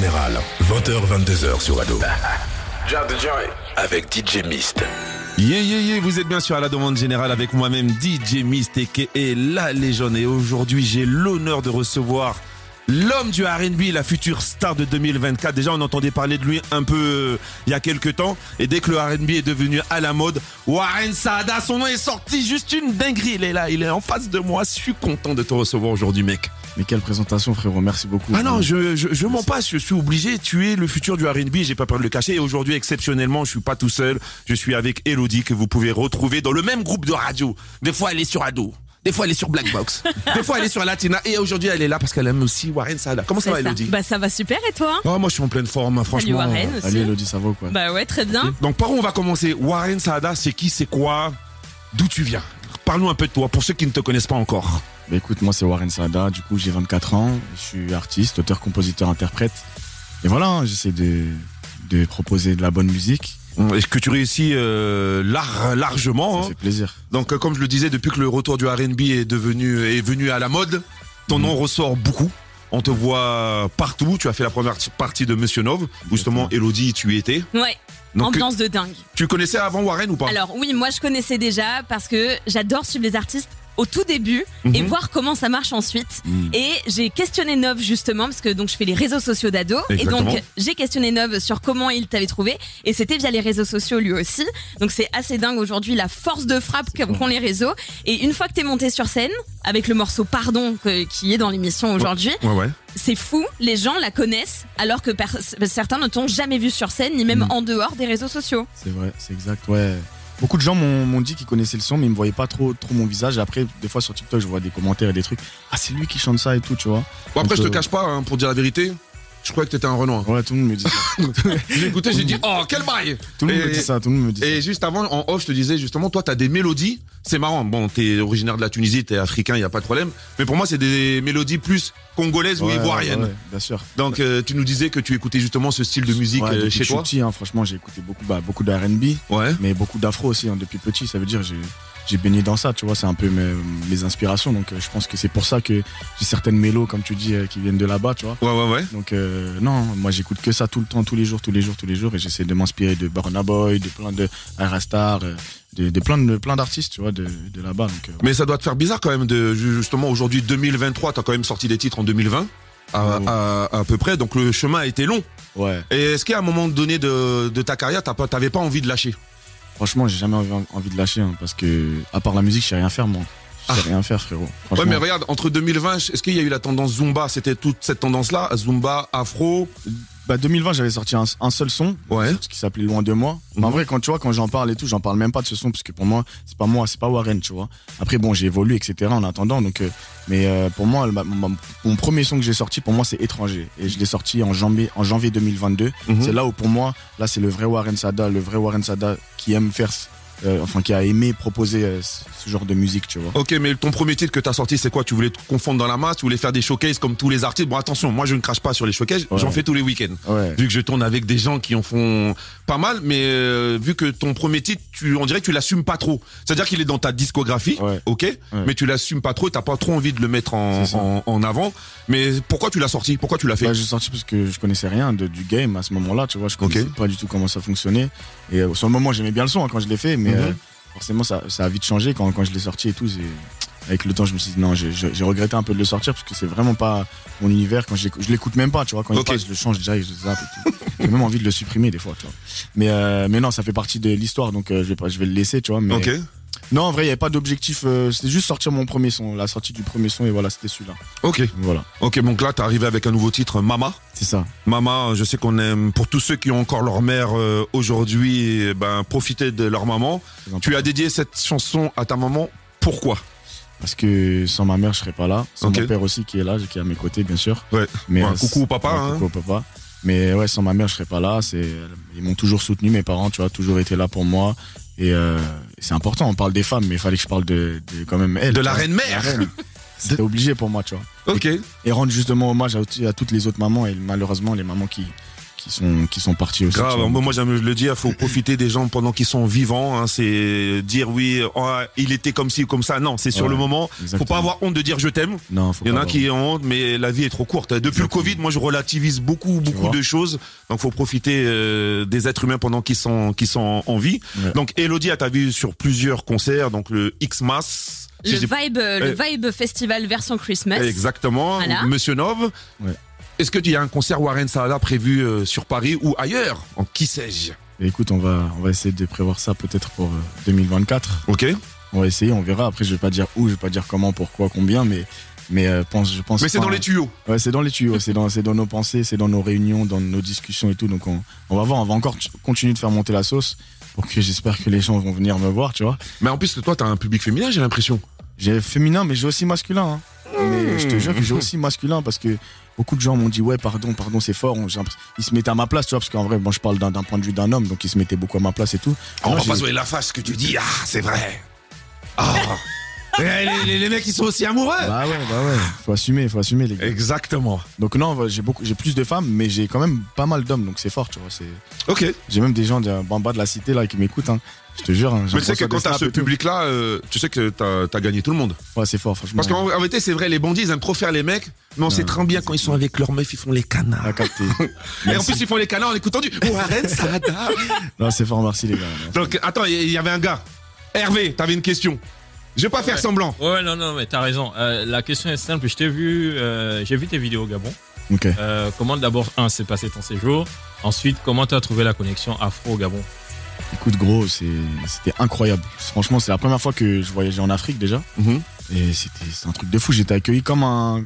Général, 20h-22h sur Ado. Avec DJ Mist. Yeah, yeah, yeah, vous êtes bien sûr à la demande générale avec moi-même DJ Mist et la légende. Et aujourd'hui, j'ai l'honneur de recevoir l'homme du R&B, la future star de 2024. Déjà, on entendait parler de lui un peu euh, il y a quelques temps. Et dès que le R&B est devenu à la mode, Warren Saada, son nom est sorti, juste une dinguerie. Il est là, il est en face de moi. Je suis content de te recevoir aujourd'hui, mec. Mais quelle présentation, frérot. Merci beaucoup. Ah non, je, je, je mens pas. Je suis obligé. Tu es le futur du R&B. J'ai pas peur de le cacher. Et aujourd'hui, exceptionnellement, je suis pas tout seul. Je suis avec Elodie que vous pouvez retrouver dans le même groupe de radio. Des fois, elle est sur Ado. Des fois, elle est sur Black Box. Des fois, elle est sur Latina. Et aujourd'hui, elle est là parce qu'elle aime aussi Warren Sada. Comment ça va, Elodie Bah ça va super et toi Oh, moi, je suis en pleine forme, franchement. Warren aussi. Allez, Elodie, ça va ou quoi Bah ouais, très bien. Donc, par où on va commencer Warren Sada, c'est qui, c'est quoi D'où tu viens? Parle-nous un peu de toi, pour ceux qui ne te connaissent pas encore. Bah écoute, moi c'est Warren Sada, du coup j'ai 24 ans, je suis artiste, auteur, compositeur, interprète. Et voilà, hein, j'essaie de, de proposer de la bonne musique. Est-ce que tu réussis euh, lar- largement Ça hein fait plaisir. Donc, euh, comme je le disais, depuis que le retour du R&B est devenu est venu à la mode, ton Mhm. nom ressort beaucoup. On te voit partout. Tu as fait la première partie de Monsieur Nov, où justement Elodie, tu y étais. Ouais, Donc, ambiance de dingue. tu connaissais avant Warren ou pas? Alors oui, moi je connaissais déjà parce que j'adore suivre les artistes au tout début et Mhm. voir comment ça marche ensuite. Mm. Et j'ai questionné Nov justement parce que donc je fais les réseaux sociaux d'ado et donc j'ai questionné Nov sur comment il t'avait trouvé et c'était via les réseaux sociaux lui aussi. Donc c'est assez dingue aujourd'hui la force de frappe qu'ont les réseaux et une fois que t'es monté sur scène avec le morceau Pardon que- qui est dans l'émission aujourd'hui, Ouais, ouais. c'est fou, les gens la connaissent alors que certains ne t'ont jamais vu sur scène ni même Mm. en dehors des réseaux sociaux. C'est vrai, c'est exact, ouais. Beaucoup de gens m'ont dit qu'ils connaissaient le son, mais ils me voyaient pas trop, trop mon visage. Et après, des fois sur TikTok, je vois des commentaires et des trucs. Ah, c'est lui qui chante ça et tout, tu vois. Bon, après, je te euh, cache pas, hein, pour dire la vérité, je croyais que t'étais un Renoir. Ouais, tout le monde me dit ça. J'ai écouté, j'ai dit, oh, quel bail Tout le monde me dit ça, tout le monde me dit ça. Et juste avant, en off, je te disais justement, toi, t'as des mélodies. C'est marrant. Bon, t'es originaire de la Tunisie, t'es africain, y a pas de problème. Mais pour moi, c'est des mélodies plus congolaises ou ivoiriennes. ouais, bien sûr. Donc, euh, tu nous disais que tu écoutais justement ce style de musique Ouais, euh, depuis chez que je suis toi. petit, hein, franchement, j'ai écouté beaucoup, bah, beaucoup de R&B, mais beaucoup d'afro aussi hein, depuis petit. Ça veut dire j'ai j'ai baigné dans ça, tu vois. C'est un peu mes, mes inspirations. Donc, euh, je pense que c'est pour ça que j'ai certaines mélos, comme tu dis, qui viennent de là-bas, tu vois. Ouais, ouais, ouais. Donc, euh, non, moi, j'écoute que ça tout le temps, tous les jours, tous les jours, tous les jours, et j'essaie de m'inspirer de Burna Boy, de plein de de, de plein de plein d'artistes, tu vois, de, de là-bas. Euh, Mais ça doit te faire bizarre quand même de justement aujourd'hui 2023, t'as quand même sorti des titres en 2020. À, Oh. à, à peu près, donc le chemin a été long. ouais. Et est-ce qu'à un moment donné de, de ta carrière, t'avais pas envie de lâcher? Franchement, j'ai jamais envie, de lâcher, hein, parce que à part la musique, je sais rien faire, moi. Je sais Ah. rien faire, frérot. Ouais, mais regarde, entre 2020, est-ce qu'il y a eu la tendance Zumba? C'était toute cette tendance-là Zumba, Afro Bah 2020 j'avais sorti un, un seul son Ouais. ce qui s'appelait Loin de moi mais en Mhm. vrai quand tu vois quand j'en parle et tout j'en parle même pas de ce son parce que pour moi c'est pas moi c'est pas Warren tu vois après bon j'ai évolué etc en attendant donc euh, mais euh, pour moi le- ma- ma- mon premier son que j'ai sorti pour moi c'est étranger et je l'ai sorti en janvier en janvier 2022 Mhm. c'est là où pour moi là c'est le vrai Warren Sada le vrai Warren Sada qui aime faire euh, enfin qui a aimé proposer euh, ce, genre de musique tu vois Ok, mais ton premier titre que t'as sorti, c'est quoi? Tu voulais te confondre dans la masse? Tu voulais faire des showcases comme tous les artistes? Bon, attention, moi je ne crache pas sur les showcases, Ouais. j'en fais tous les week-ends. ouais Vu que je tourne avec des gens qui en font pas mal, mais euh, vu que ton premier titre, tu, on dirait que tu l'assumes pas trop. C'est-à-dire qu'il est dans ta discographie, Ouais. ok, mais tu l'assumes pas trop et t'as pas trop envie de le mettre en, avant. Mais pourquoi tu l'as sorti? Pourquoi tu l'as fait? Bah, j'ai sorti parce que je connaissais rien de, du game à ce moment-là, tu vois. Je connaissais Ok. pas du tout comment ça fonctionnait. Et sur le moment, j'aimais bien le son hein, quand je l'ai fait, mais Euh, forcément, ça, ça a vite changé quand, quand je l'ai sorti et tout. Avec le temps, je me suis dit non, j'ai- regretté un peu de le sortir parce que c'est vraiment pas mon univers. Quand je l'écoute- même pas, tu vois. Quand il passe, je le change direct, je zappe et tout. J'ai même envie de le supprimer des fois, tu vois. Mais, euh, mais non, ça fait partie de l'histoire, donc euh, je, vais pas, je vais le laisser, tu vois. Mais Ok, non, en vrai, il n'y avait pas d'objectif. euh, c'était juste sortir mon premier son, la sortie du premier son, et voilà, c'était celui-là. ok, Voilà, ok. Donc là, t'es arrivé avec un nouveau titre, Mama. c'est ça. Mama, je sais qu'on aime, pour tous ceux qui ont encore leur mère euh, aujourd'hui, eh ben, profiter de leur maman. Tu as dédié cette chanson à ta maman. Pourquoi? Parce que sans ma mère, je serais pas là. Sans mon père aussi, qui est là, qui est à mes côtés, bien sûr. Ouais. Mais Ouais, euh, coucou au papa, ouais, hein. coucou au papa. Mais ouais, sans ma mère, je serais pas là. C'est, ils m'ont toujours soutenu, mes parents, tu vois, toujours été là pour moi. Et euh, c'est important. On parle des femmes, mais il fallait que je parle de, de quand même elle. De la reine mère. C'était obligé pour moi, tu vois. Ok. Et rendre justement hommage à, à toutes les autres mamans et malheureusement les mamans qui qui sont qui sont partis aussi. Grave, moi j'aime le dire, faut profiter des gens pendant qu'ils sont vivants. Hein, c'est dire oui, oh, il était comme ci ou comme ça. Non, c'est sur Ouais, le moment. Faut exactement. pas avoir honte de dire je t'aime. Non, faut Il y en a avoir- qui ont honte, mais la vie est trop courte. Depuis le Covid, moi je relativise beaucoup, beaucoup de choses. Donc faut profiter euh, des êtres humains pendant qu'ils sont, qu'ils sont en vie. Ouais. Donc Elodie, t'as vu sur plusieurs concerts, donc le X-Mass. Le j'ai- Vibe, le Vibe Festival version Christmas. Exactement. Voilà. Monsieur Nov. Ouais. Est-ce que tu y a un concert Warren Saada prévu euh, sur Paris ou ailleurs En qui sais-je? Écoute, on va on va essayer de prévoir ça peut-être pour euh, 2024. Ok. On va essayer, on verra. Après, je vais pas dire où, je vais pas dire comment, pourquoi, combien, mais mais euh, pense, je pense. Mais c'est dans les tuyaux. Ouais, c'est dans les tuyaux, c'est dans c'est dans nos pensées, c'est dans nos réunions, dans nos discussions et tout. Donc on, on va voir, on va encore continuer de faire monter la sauce pour que j'espère que les gens vont venir me voir, tu vois. Mais en plus, toi, t'as un public féminin, j'ai l'impression. J'ai féminin, mais j'ai aussi masculin. hein. Mais je te jure que j'ai aussi masculin parce que beaucoup de gens m'ont dit ouais pardon pardon c'est fort. On- Ils se mettaient à ma place, tu vois, parce qu'en vrai bon je parle d'un point de vue d'un homme, donc ils se mettaient beaucoup à ma place et tout. on Moi, va pas jouer la face que tu dis. Ah, c'est vrai. Ah. Les, les- les mecs, ils sont aussi amoureux. Bah ouais bah ouais, faut assumer, faut assumer les gars. Exactement. Donc non, ouais, j'ai beaucoup, j'ai plus de femmes, mais j'ai quand même pas mal d'hommes, donc c'est fort, tu vois. C'est, Ok. j'ai même des gens de- en bas de la cité là qui m'écoutent. Hein. Je te jure. Hein, Mais tu sais que quand t'as ce public-là, euh, tu sais que t'as as gagné tout le monde. Ouais, c'est fort, franchement. Parce qu'en en vérité, c'est vrai, les bandits, ils aiment trop faire les mecs, mais on sait très bien quand ils sont avec leurs meufs, ils font les canards. à capter. Et en plus, ils font les canards en écoutant du Warren Saada. Non, c'est fort, merci les gars. Donc, attends, il y avait un gars. Hervé, t'avais une question. Je vais pas faire semblant. Ouais, non, non, mais t'as raison. Euh, la question est simple. Je t'ai vu, euh, j'ai vu tes vidéos au Gabon. Ok. Euh, comment d'abord, un, s'est passé ton séjour Ensuite, comment t'as trouvé la connexion afro au Gabon? Écoute, gros, c'était incroyable. Franchement, c'est la première fois que je voyageais en Afrique déjà. Mhm. Et c'était, un truc de fou. J'étais accueilli comme un,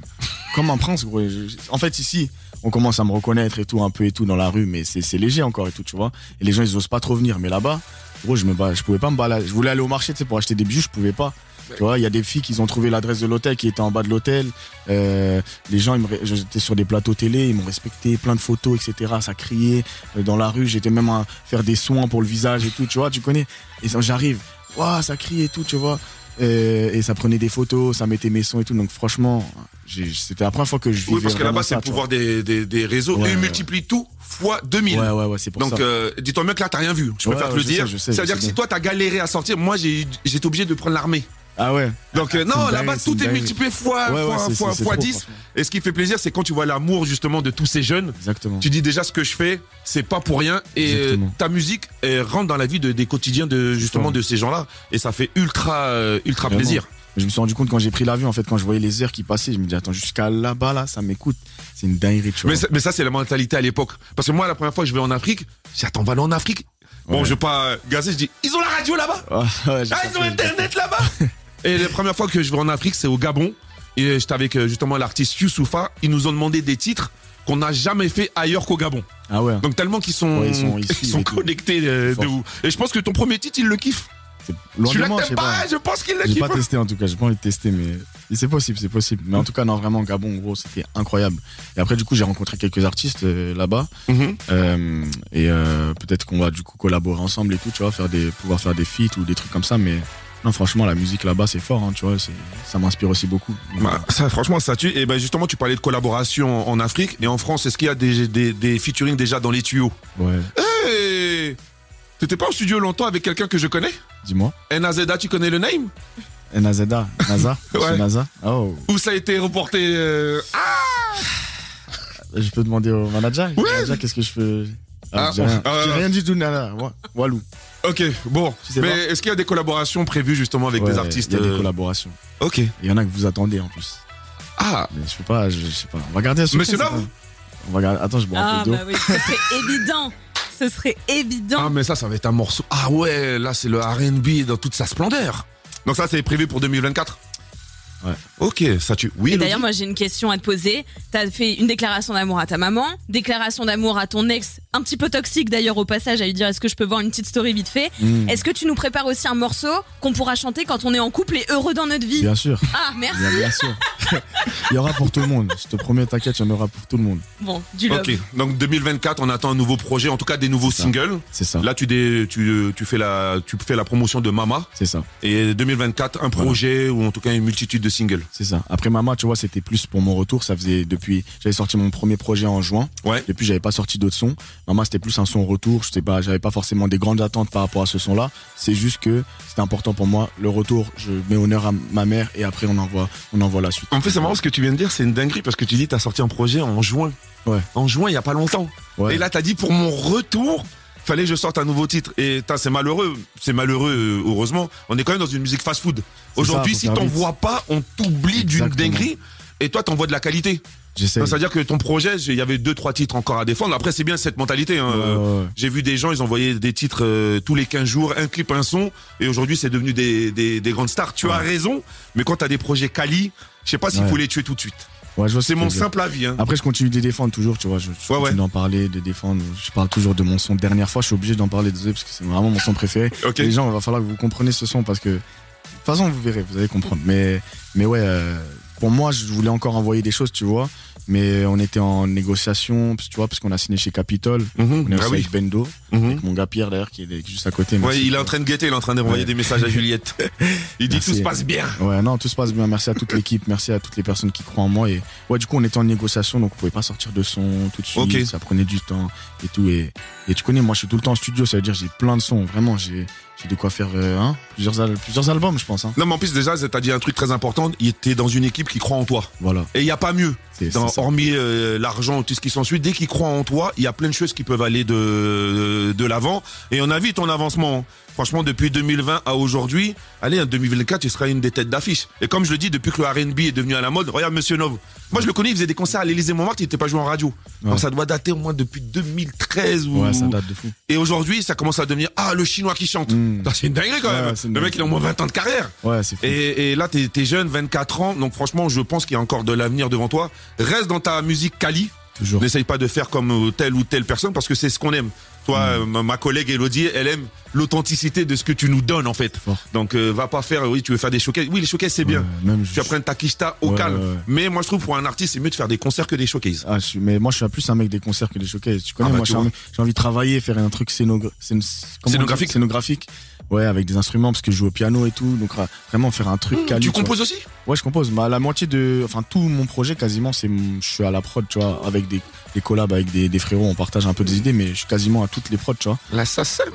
comme un prince, gros. En fait, ici, on commence à me reconnaître et tout, un peu et tout dans la rue, mais c'est, c'est léger encore et tout, tu vois. Et les gens, ils osent pas trop venir. Mais là-bas, gros, je me pouvais pas me balader. Je voulais aller au marché, pour acheter des bijoux, je pouvais pas. Tu vois, il y a des filles qui ont trouvé l'adresse de l'hôtel qui était en bas de l'hôtel. Euh, les gens, j'étais sur des plateaux télé, ils m'ont respecté, plein de photos, etc. Ça criait euh, dans la rue. J'étais même à faire des soins pour le visage et tout, tu vois, tu connais. Et j'arrive, waouh, ça crie et tout, tu vois. Euh, et ça prenait des photos, ça mettait mes sons et tout. Donc franchement, c'était la première fois que je vivais Oui, parce que là-bas, c'est ça, le pouvoir des, des, des réseaux. Ouais, et ils ouais. multiplient tout fois 2000. vois. Ouais, ouais, ouais, c'est pour Donc, ça. euh, dis-toi bien que là, t'as rien vu. Je Ouais, préfère te le dire. sais, je sais, C'est-à-dire je que sais si toi, t'as galéré à sortir, moi, j'ai- j'étais obligé de prendre l'armée. Ah ouais. Donc, euh, C'est non, là-bas, tout est multiplié fois, Ouais, fois, fois, c'est- c'est fois trop, 10. franchement. Et ce qui fait plaisir, c'est quand tu vois l'amour, justement, de tous ces jeunes. Exactement. Tu dis déjà ce que je fais, c'est pas pour rien. Et euh, Exactement. ta musique elle rentre dans la vie de- des quotidiens de justement de ces gens-là. Et ça fait ultra, euh, ultra Vraiment. plaisir. Je me suis rendu compte quand j'ai pris l'avion, en fait, quand je voyais les heures qui passaient, je me dis, attends, jusqu'à là-bas, là, ça m'écoute. C'est une dinguerie, tu vois. Mais, ça- mais ça, c'est la mentalité à l'époque. Parce que moi, la première fois que je vais en Afrique, je dis, attends, on va aller en Afrique. Bon, Ouais. je vais pas gazer, je dis, ils ont la radio là-bas. Ah, ouais, Ah, ils ont. Internet là-bas. Et la première fois que je vais en Afrique, c'est au Gabon. Et j'étais avec euh, justement l'artiste Youssoufa. Ils nous ont demandé des titres qu'on n'a jamais fait ailleurs qu'au Gabon. Ah ouais. Donc tellement qu'ils sont, Ouais, ils sont- ils ils connectés euh, de ouf. Et je pense que ton premier titre, il le kiffe. C'est loin de Celui-là que je t'aimes pas. pas, je pense qu'il le J'ai kiffe. pas testé en tout cas, j'ai pas envie de tester, mais c'est possible, c'est possible. Mais en tout cas, non, vraiment, Gabon, gros, c'était incroyable. Et après, du coup, j'ai rencontré quelques artistes euh, là-bas. Mhm. Euh, et euh, peut-être qu'on va du coup collaborer ensemble et tout, tu vois, faire des, pouvoir faire des feats ou des trucs comme ça. Mais non, franchement, la musique là-bas, c'est fort, hein, tu vois, ça m'inspire aussi beaucoup. Bah, ça, franchement, ça tue. Et ben justement, tu parlais de collaboration en, Afrique et en France. Est-ce qu'il y a des, des, des featuring déjà dans les tuyaux? Ouais, Hey T'étais pas au studio longtemps avec quelqu'un que je connais? Dis-moi. NAZA, tu connais le name? Et Nazada, Naza, Ouais. Naza. Oh, Où ça a été reporté euh, Ah je peux demander au manager. Ouais. Manager, qu'est-ce que je peux. Ah, Ah, j'ai rien, ah, rien du tout, Nana. Wa- Walou. Ok, bon. Tu sais Mais est-ce qu'il y a des collaborations prévues justement avec Ouais, des artistes Il y a des euh, collaborations. Ok. Il y en a que vous attendez en plus. Ah, Mais je peux pas, je, je sais pas. On va garder un secret, Monsieur ça, Love. On va garder. Attends, je bois un Ah peu d'eau. bah oui, ce serait évident. Ce serait évident. ah, mais ça, ça va être un morceau. Ah ouais, là, c'est le R&B dans toute sa splendeur. Donc ça, c'est prévu pour 2024 Ouais. Ok, ça tu. Oui, Et d'ailleurs, moi, j'ai une question à te poser. T'as fait une déclaration d'amour à ta maman, déclaration d'amour à ton ex, un petit peu toxique d'ailleurs au passage, à lui dire est-ce que je peux voir une petite story vite fait. Mmh. Est-ce que tu nous prépares aussi un morceau qu'on pourra chanter quand on est en couple et heureux dans notre vie Bien sûr. Ah, merci. Bien, bien sûr. il y aura pour tout le monde. Je te promets, t'inquiète, il y en aura pour tout le monde. Bon, du love. Ok, donc 2024, on attend un nouveau projet, en tout cas des nouveaux singles. C'est ça. Là, tu, dé- tu, tu, fais la, tu fais la promotion de Mama. C'est ça. Et 2024, un projet ou en tout cas une multitude de single. C'est ça. Après Mama, tu vois, c'était plus pour mon retour. Ça faisait depuis, j'avais sorti mon premier projet en juin. Ouais. Depuis, j'avais pas sorti d'autres sons. Mama, c'était plus un son retour. Je sais pas, j'avais pas forcément des grandes attentes par rapport à ce son-là. C'est juste que c'était important pour moi. Le retour, je mets honneur à ma mère et après on envoie, on envoie la suite. En fait, c'est marrant ce que tu viens de dire, c'est une dinguerie parce que tu dis t'as sorti un projet en juin. Ouais. En juin, il y a pas longtemps. Ouais. Et là, t'as dit pour mon retour, fallait que je sorte un nouveau titre. Et c'est malheureux, c'est malheureux, euh, heureusement. On est quand même dans une musique fast-food. Aujourd'hui, si vite. t'envoies pas, on t'oublie d'une dinguerie. Et toi, t'envoies de la qualité. C'est-à-dire que ton projet, il y avait deux, trois titres encore à défendre. Après, c'est bien cette mentalité. hein. Ouais, ouais, ouais. J'ai vu des gens, ils envoyaient des titres euh, tous les 15 jours, un clip, un son, et aujourd'hui c'est devenu des, des, des grandes stars. Tu as raison, mais quand t'as des projets quali, je sais pas s'il faut les tuer tout de suite. Ouais, C'est mon simple avis. Hein. Après, je continue de les défendre toujours, tu vois. Je, je Ouais, continue ouais. d'en parler, de défendre. Je parle toujours de mon son. Dernière fois, je suis obligé d'en parler, désolé, parce que c'est vraiment mon son préféré. Les gens, il va falloir que vous compreniez ce son parce que, de toute façon, vous verrez, vous allez comprendre. Mais, mais ouais, euh, pour moi, je voulais encore envoyer des choses, tu vois. Mais on était en négociation, tu vois, parce qu'on a signé chez Capitol. Mhm. On est Ah aussi oui. avec Bendo, Mhm. avec mon gars Pierre d'ailleurs, qui est juste à côté. Ouais, il est en train de guetter, il est en train d'envoyer Ouais. des messages à Juliette. Il dit Merci. tout se passe bien. Ouais, non, tout se passe bien. Merci à toute l'équipe, merci à toutes les personnes qui croient en moi. Et ouais, du coup, on était en négociation, donc on pouvait pas sortir de son tout de suite. Ça prenait du temps et tout. Et, et tu connais, moi, je suis tout le temps en studio. Ça veut dire j'ai plein de sons. Vraiment, j'ai j'ai de quoi faire euh, hein, plusieurs, al- plusieurs albums, je pense. Hein. Non, mais en plus, déjà, t'as dit un truc très important. Il était dans une équipe qui croit en toi. Voilà. Et il n'y a pas mieux. Dans- hormis euh, l'argent, tout ce qui s'ensuit, dès qu'ils croient en toi, il y a plein de choses qui peuvent aller de, de l'avant. Et on a vu ton avancement. Franchement, depuis 2020 à aujourd'hui, allez, en 2024, tu seras une des têtes d'affiche. Et comme je le dis, depuis que le R&B est devenu à la mode, regarde Monsieur Nov. Moi, je le connais, il faisait des concerts à l'Élysée Montmartre, il n'était pas joué en radio. Donc ça doit dater au moins depuis 2013 ou. Ouais, ça date de fou. Et aujourd'hui, ça commence à devenir ah le chinois qui chante. Mm. Putain, C'est une dinguerie quand Ouais, même. Le mec, il a au moins 20 ans de carrière. Ouais, c'est fou. Et, et là, t'es es jeune, 24 ans, donc franchement, je pense qu'il y a encore de l'avenir devant toi. Reste dans ta musique quali. Toujours. N'essaye pas de faire comme euh, telle ou telle personne parce que c'est ce qu'on aime. Toi, Mm. euh, ma, collègue Elodie, elle aime l'authenticité de ce que tu nous donnes en fait. Fort. Donc, euh, va pas faire, oui, tu veux faire des showcases. Oui, les showcases, c'est bien. Même Tu apprennes ta quicheta au Ouais, calme. ouais. Mais moi, je trouve pour un artiste, c'est mieux de faire des concerts que des showcases. Ah, je mais moi, je suis plus un mec des concerts que des showcases. Tu connais, Ah bah, moi, tu j'ai envie, de travailler, faire un truc scénogra- scén- Scénographique. Scénographique. Ouais, avec des instruments, parce que je joue au piano et tout. Donc, ra- vraiment faire un truc quali. tu vois. composes aussi? Ouais, je compose. Bah, la moitié de, enfin, tout mon projet quasiment, c'est, je suis à la prod, tu vois, avec des, des collabs avec des, des frérots, on partage un peu des idées, mais je suis quasiment à toutes les prods, tu vois. La SACEM,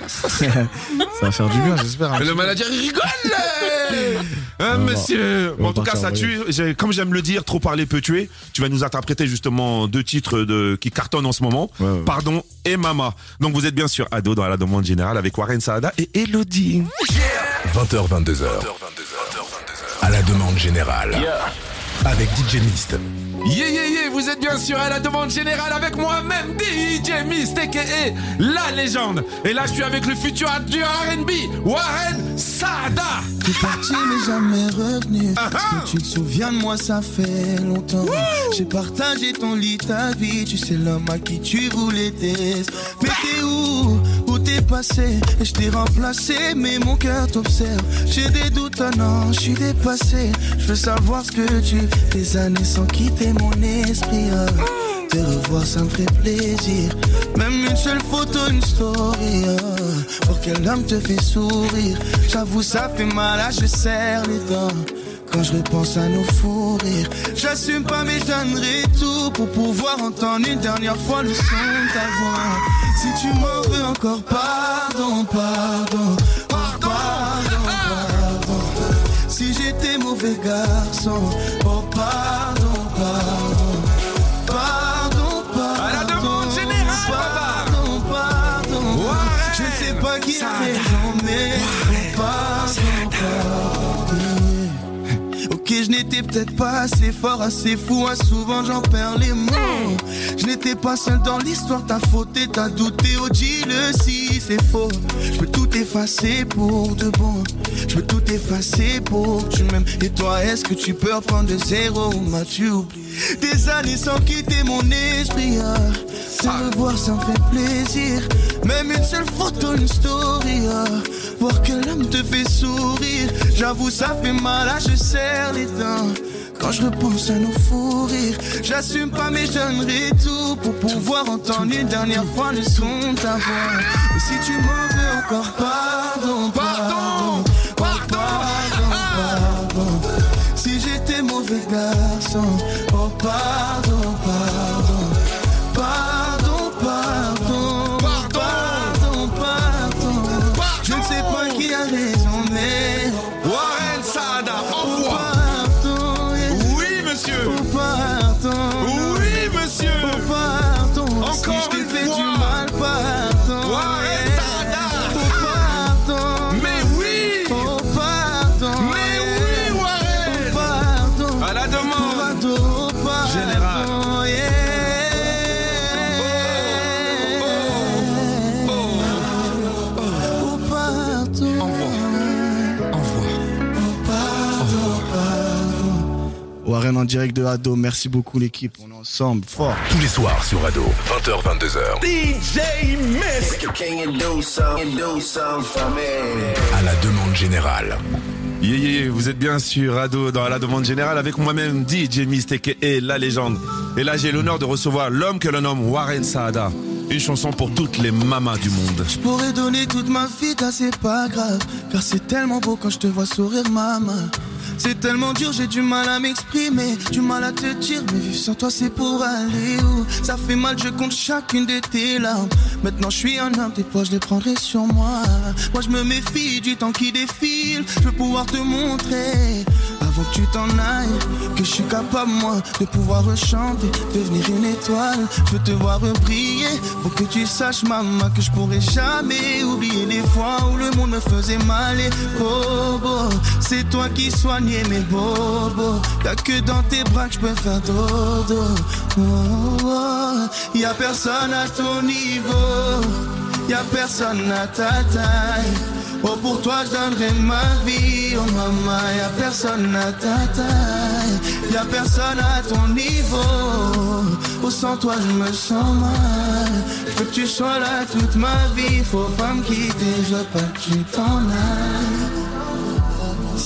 la SACEM. Ça va faire du bien, j'espère. un Le manager il rigole Hein, va- monsieur Bon, En tout cas, ça tue. Comme j'aime le dire, trop parler peut tuer. Tu vas nous interpréter justement deux titres de, qui cartonnent en ce moment. Ouais, ouais. Pardon et Mama. Donc vous êtes bien sûr Ado dans la demande générale avec Warren Saada et Elodie. 20h, 22h. À la demande générale. Avec DJ Mist. Yeah, yeah, yeah, vous êtes bien sûr à la demande générale avec moi-même, DJ Mist, a.k.a. la légende. Et là, je suis avec le futur du R&B, Warren Saada. T'es parti mais jamais revenu Ah, Est-ce que tu te souviens de moi ça fait longtemps J'ai partagé ton lit, ta vie Tu sais l'homme à qui tu voulais t'aider Mais t'es Où? Et je t'ai remplacé mais mon cœur t'observe. J'ai des doutes, ah non, je suis dépassé. Je veux savoir ce que tu Des années sans quitter mon esprit ah. Te revoir ça me fait plaisir. Même une seule photo, une story ah. Pour quel homme te fait sourire. J'avoue ça fait mal, ah, je serre les dents. Quand je repense à nos fous rires, j'assume pas mais je donnerai tout pour pouvoir entendre une dernière fois le son de ta voix. Si tu m'en veux encore, pardon, pardon, pardon, pardon. Si j'étais mauvais garçon, peut-être pas assez fort, assez fou, hein, souvent j'en perds les mots. Je n'étais pas seul dans l'histoire, t'as fauté, t'as douté, oh dis-le si c'est faux. Je peux tout effacer pour de bon, je peux tout effacer pour que tu m'aimes. Et toi, est-ce que tu peux reprendre de zéro? Ou m'as-tu oublié? Des années sans quitter mon esprit, ah. Te revoir, ça me fait plaisir. Même une seule photo, une story, ah. Voir que l'homme te fait sourire. J'avoue, ça fait mal, ah, je serre les dents. Quand je repense à nos fous rires, j'assume pas mais je donnerai tout pour pouvoir entendre une dernière fois le son de ta voix. Et si tu m'en veux encore, pardon, pardon, pardon, pardon, pardon. Si mauvais garçon. Oh pardon, pardon, Warren en direct de Ado, merci beaucoup l'équipe, on est ensemble, fort. Tous les soirs sur Ado, 20h, 22h. DJ? À la demande générale. Yeah, vous êtes bien sur Ado dans la demande générale avec moi-même DJ Mistake et la légende. Et là j'ai l'honneur de recevoir l'homme que l'on nomme Warren Saada. Une chanson pour toutes les mamas du monde. Je pourrais donner toute ma vie, c'est pas grave. Car c'est tellement beau quand je te vois sourire, maman. C'est tellement dur, j'ai du mal à m'exprimer, du mal à te dire, mais vivre sans toi c'est pour aller où? Ça fait mal, je compte chacune de tes larmes. Maintenant je suis un homme, tes poids je les prendrai sur moi. Moi je me méfie du temps qui défile, je veux pouvoir te montrer. Avant que tu t'en ailles, que je suis capable moi de pouvoir rechanter, devenir une étoile. Je veux te voir briller, pour que tu saches maman que je pourrai jamais oublier les fois où le monde me faisait mal. Et bobo, c'est toi qui soignais mes bobos. Que dans tes bras que je peux faire dodo. Oh, oh, y a personne à ton niveau, y a personne à ta taille. Oh pour toi je donnerai ma vie. Oh maman y'a personne à ta taille. Y'a personne à ton niveau. Oh sans toi je me sens mal. Je veux que tu sois là toute ma vie. Faut pas me quitter. Je veux pas que tu t'en ailles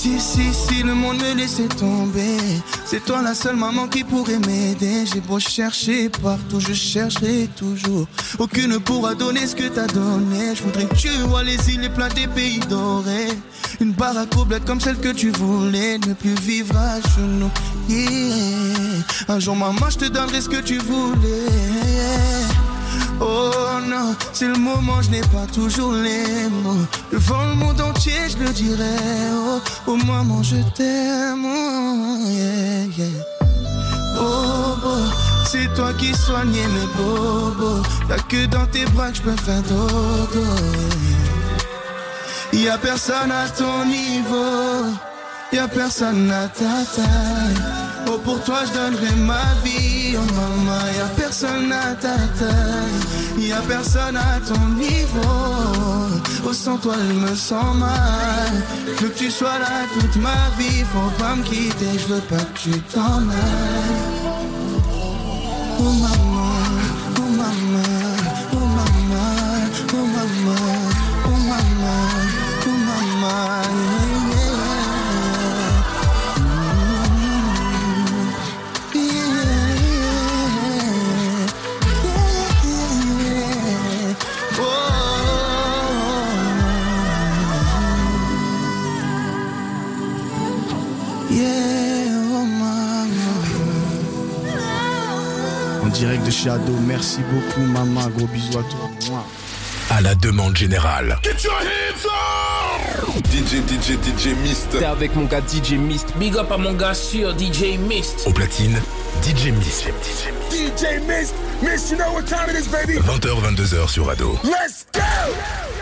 si, si, si le monde me laissait tomber, c'est toi la seule maman qui pourrait m'aider. J'ai beau chercher partout, je chercherai toujours. Aucune ne pourra donner ce que t'as donné. Je voudrais que tu vois les îles et plein des pays dorés. Une baraque au comme celle que tu voulais, ne plus vivre à genoux. Yeah. Un jour, maman, je te donnerai ce que tu voulais. Oh non, c'est le moment, je n'ai pas toujours les mots. Devant le monde entier, je le dirai. Oh, oh maman, je t'aime. Oh. Bobo, c'est toi qui soignais mes bobos. Y'a que dans tes bras que je peux faire dodo. yeah. Y a personne à ton niveau. Y'a personne à ta taille. Oh pour toi je donnerai ma vie. Oh maman y'a personne à ta taille Y'a personne à ton niveau. Oh sans toi je me sens mal. Que tu sois là toute ma vie. Faut pas me quitter Je veux pas que tu t'en ailles. Oh maman direct de chez Ado, merci beaucoup maman, gros bisous à toi. Mouah. À la demande générale. DJ, DJ, DJ Mist. T'es avec mon gars DJ Mist. Big up à mon gars sûr DJ Mist. Au platine, DJ Mist. DJ Mist. Mist, you know what time it is, baby. 20h, 22h sur Ado. Let's go!